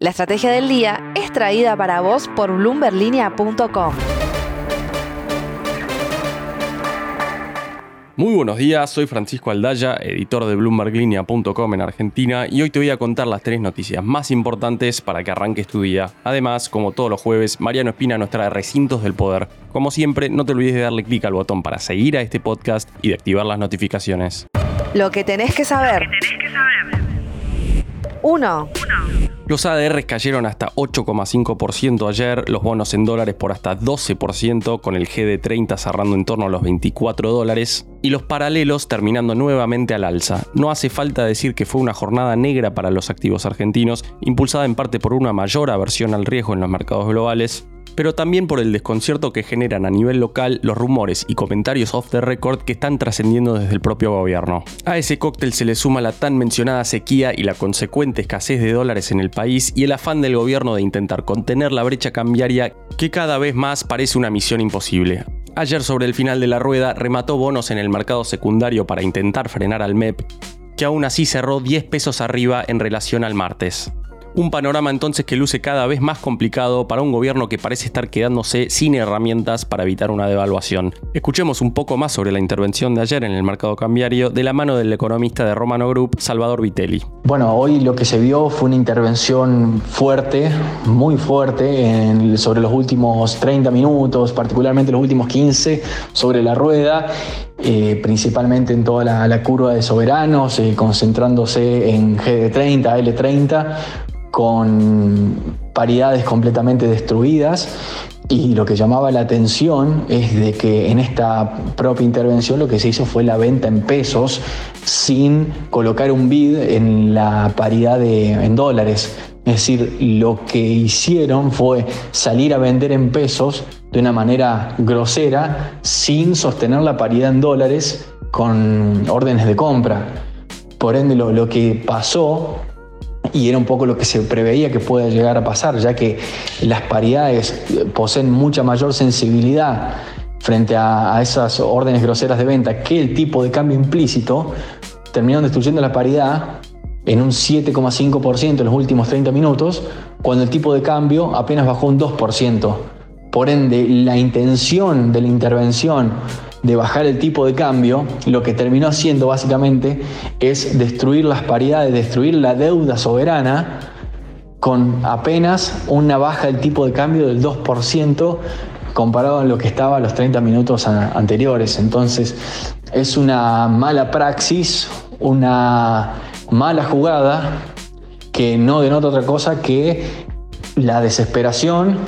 La estrategia del día es traída para vos por bloomberlinia.com. Muy buenos días, soy Francisco Aldaya, editor de bloomberglinea.com en Argentina y hoy te voy a contar las tres noticias más importantes para que arranques tu día. Además, como todos los jueves, Mariano Espina nos trae recintos del poder. Como siempre, no te olvides de darle clic al botón para seguir a este podcast y de activar las notificaciones. Lo que tenés que saber. 1. Los ADRs cayeron hasta 8,5% ayer, los bonos en dólares por hasta 12%, con el GD30 cerrando en torno a los 24 dólares, y los paralelos terminando nuevamente al alza. No hace falta decir que fue una jornada negra para los activos argentinos, impulsada en parte por una mayor aversión al riesgo en los mercados globales, pero también por el desconcierto que generan a nivel local los rumores y comentarios off the record que están trascendiendo desde el propio gobierno. A ese cóctel se le suma la tan mencionada sequía y la consecuente escasez de dólares en el país y el afán del gobierno de intentar contener la brecha cambiaria que cada vez más parece una misión imposible. Ayer sobre el final de la rueda remató bonos en el mercado secundario para intentar frenar al MEP, que aún así cerró 10 pesos arriba en relación al martes. Un panorama entonces que luce cada vez más complicado para un gobierno que parece estar quedándose sin herramientas para evitar una devaluación. Escuchemos un poco más sobre la intervención de ayer en el mercado cambiario de la mano del economista de Romano Group, Salvador Vitelli. Bueno, hoy lo que se vio fue una intervención fuerte, muy fuerte, sobre los últimos 30 minutos, particularmente los últimos 15, sobre la rueda. Eh, principalmente en toda la, curva de soberanos, eh, concentrándose en GD30, L30, con paridades completamente destruidas. Y lo que llamaba la atención es de que en esta propia intervención lo que se hizo fue la venta en pesos sin colocar un bid en la paridad de, en dólares. Es decir, lo que hicieron fue salir a vender en pesos de una manera grosera sin sostener la paridad en dólares con órdenes de compra. Por ende, lo, lo que pasó y era un poco lo que se preveía que pueda llegar a pasar, ya que las paridades poseen mucha mayor sensibilidad frente a, esas órdenes groseras de venta que el tipo de cambio implícito, terminaron destruyendo la paridad en un 7,5% en los últimos 30 minutos, cuando el tipo de cambio apenas bajó un 2%. Por ende, la intención de la intervención de bajar el tipo de cambio, lo que terminó haciendo básicamente es destruir las paridades, destruir la deuda soberana con apenas una baja del tipo de cambio del 2% comparado a lo que estaba a los 30 minutos anteriores. Entonces es una mala praxis, una mala jugada que no denota otra cosa que la desesperación,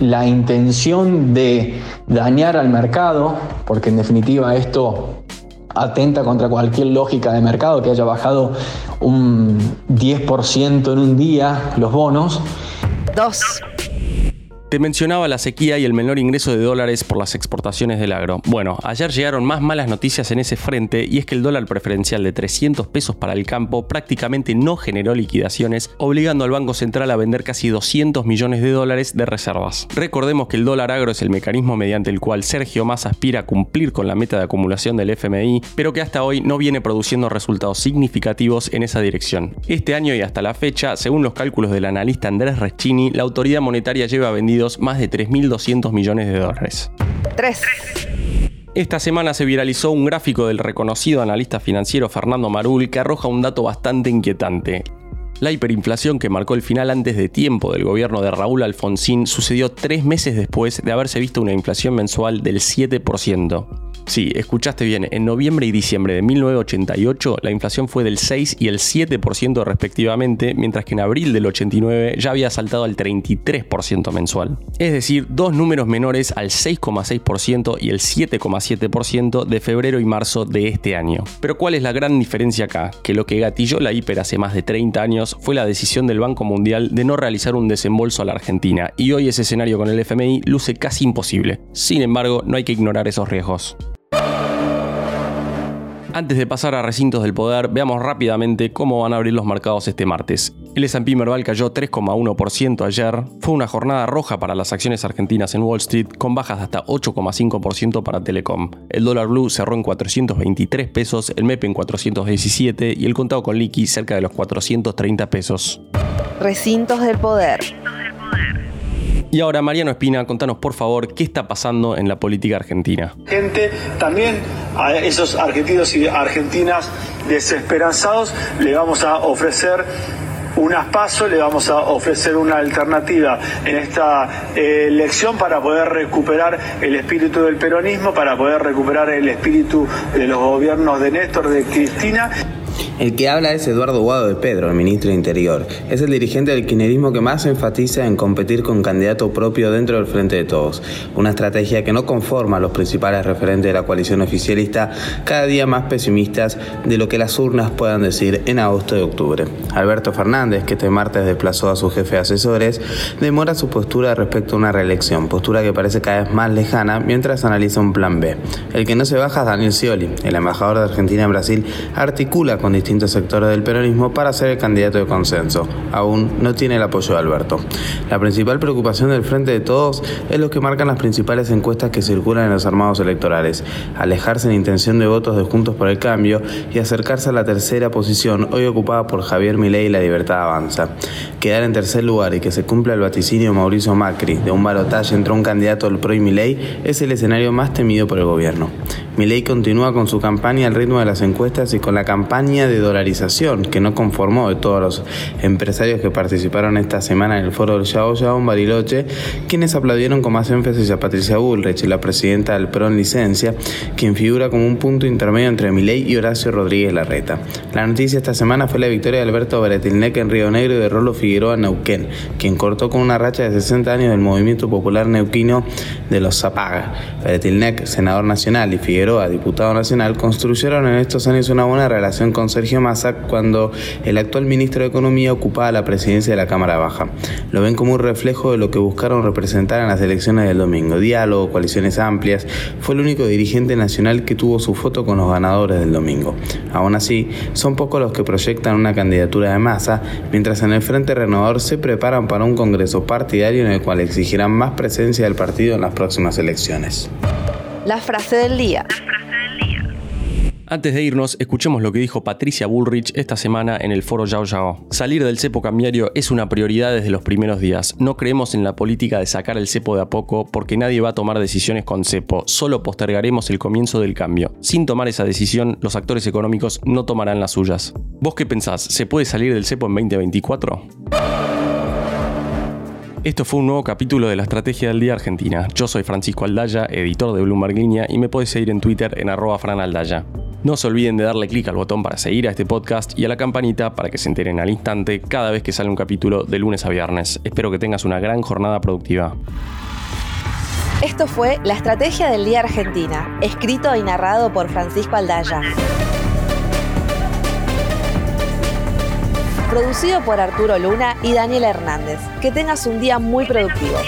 la intención de dañar al mercado, porque en definitiva esto atenta contra cualquier lógica de mercado que haya bajado un 10% en un día los bonos. Dos. Te mencionaba la sequía y el menor ingreso de dólares por las exportaciones del agro. Bueno, ayer llegaron más malas noticias en ese frente y es que el dólar preferencial de 300 pesos para el campo prácticamente no generó liquidaciones, obligando al Banco Central a vender casi 200 millones de dólares de reservas. Recordemos que el dólar agro es el mecanismo mediante el cual Sergio Massa aspira a cumplir con la meta de acumulación del FMI, pero que hasta hoy no viene produciendo resultados significativos en esa dirección. Este año y hasta la fecha, según los cálculos del analista Andrés Reschini, la autoridad monetaria lleva vendido más de 3.200 millones de dólares. 3. Esta semana se viralizó un gráfico del reconocido analista financiero Fernando Marul que arroja un dato bastante inquietante. La hiperinflación que marcó el final antes de tiempo del gobierno de Raúl Alfonsín sucedió tres meses después de haberse visto una inflación mensual del 7%. Sí, escuchaste bien, en noviembre y diciembre de 1988 la inflación fue del 6 y el 7% respectivamente, mientras que en abril del 89 ya había saltado al 33% mensual. Es decir, dos números menores al 6,6% y el 7,7% de febrero y marzo de este año. Pero ¿cuál es la gran diferencia acá? Que lo que gatilló la hiper hace más de 30 años fue la decisión del Banco Mundial de no realizar un desembolso a la Argentina, y hoy ese escenario con el FMI luce casi imposible. Sin embargo, no hay que ignorar esos riesgos. Antes de pasar a recintos del poder, veamos rápidamente cómo van a abrir los mercados este martes. El S&P Merval cayó 3,1% ayer. Fue una jornada roja para las acciones argentinas en Wall Street, con bajas de hasta 8,5% para Telecom. El dólar blue cerró en 423 pesos, el MEP en 417 y el contado con liqui cerca de los 430 pesos. Recintos del poder. Y ahora, Mariano Espina, contanos por favor qué está pasando en la política argentina. Gente, también a esos argentinos y argentinas desesperanzados le vamos a ofrecer unas pasos, le vamos a ofrecer una alternativa en esta eh, elección para poder recuperar el espíritu del peronismo, para poder recuperar el espíritu de los gobiernos de Néstor, de Cristina. El que habla es Eduardo Guado de Pedro, el ministro de Interior. Es el dirigente del kirchnerismo que más enfatiza en competir con candidato propio dentro del Frente de Todos. Una estrategia que no conforma a los principales referentes de la coalición oficialista, cada día más pesimistas de lo que las urnas puedan decir en agosto y octubre. Alberto Fernández, que este martes desplazó a su jefe asesores, demora su postura respecto a una reelección, postura que parece cada vez más lejana mientras analiza un plan B. El que no se baja es Daniel Scioli, el embajador de Argentina en Brasil, articula con distintos sectores del peronismo para ser el candidato de consenso. Aún no tiene el apoyo de Alberto. La principal preocupación del Frente de Todos es lo que marcan las principales encuestas que circulan en los armados electorales. Alejarse en intención de votos de Juntos por el Cambio y acercarse a la tercera posición hoy ocupada por Javier Milei y La Libertad Avanza. Quedar en tercer lugar y que se cumpla el vaticinio Mauricio Macri de un balotaje entre un candidato del PRO y Milei es el escenario más temido por el gobierno. Milei continúa con su campaña al ritmo de las encuestas y con la campaña de dolarización que no conformó de todos los empresarios que participaron esta semana en el foro del Yao Yao en Bariloche, quienes aplaudieron con más énfasis a Patricia Bullrich, la presidenta del PRO en licencia, quien figura como un punto intermedio entre Milei y Horacio Rodríguez Larreta. La noticia esta semana fue la victoria de Alberto Beretilnec en Río Negro y de Rolo Figueroa Neuquén, quien cortó con una racha de 60 años del movimiento popular neuquino de los Zapaga. Beretilnec, senador nacional, y Figueroa diputado nacional, construyeron en estos años una buena relación con Sergio Massa cuando el actual ministro de Economía ocupaba la presidencia de la Cámara Baja. Lo ven como un reflejo de lo que buscaron representar en las elecciones del domingo. Diálogo, coaliciones amplias. Fue el único dirigente nacional que tuvo su foto con los ganadores del domingo. Aún así, son pocos los que proyectan una candidatura de masa, mientras en el Frente Renovador se preparan para un congreso partidario en el cual exigirán más presencia del partido en las próximas elecciones. La frase del día. Antes de irnos, escuchemos lo que dijo Patricia Bullrich esta semana en el foro Yao Yao. Salir del cepo cambiario es una prioridad desde los primeros días. No creemos en la política de sacar el cepo de a poco porque nadie va a tomar decisiones con cepo. Solo postergaremos el comienzo del cambio. Sin tomar esa decisión, los actores económicos no tomarán las suyas. ¿Vos qué pensás? ¿Se puede salir del cepo en 2024? Esto fue un nuevo capítulo de la Estrategia del Día Argentina. Yo soy Francisco Aldaya, editor de Bloomberg Línea, y me podés seguir en Twitter en arroba franaldaya. No se olviden de darle clic al botón para seguir a este podcast y a la campanita para que se enteren al instante cada vez que sale un capítulo de lunes a viernes. Espero que tengas una gran jornada productiva. Esto fue La Estrategia del Día Argentina, escrito y narrado por Francisco Aldaya. Producido por Arturo Luna y Daniel Hernández. Que tengas un día muy productivo.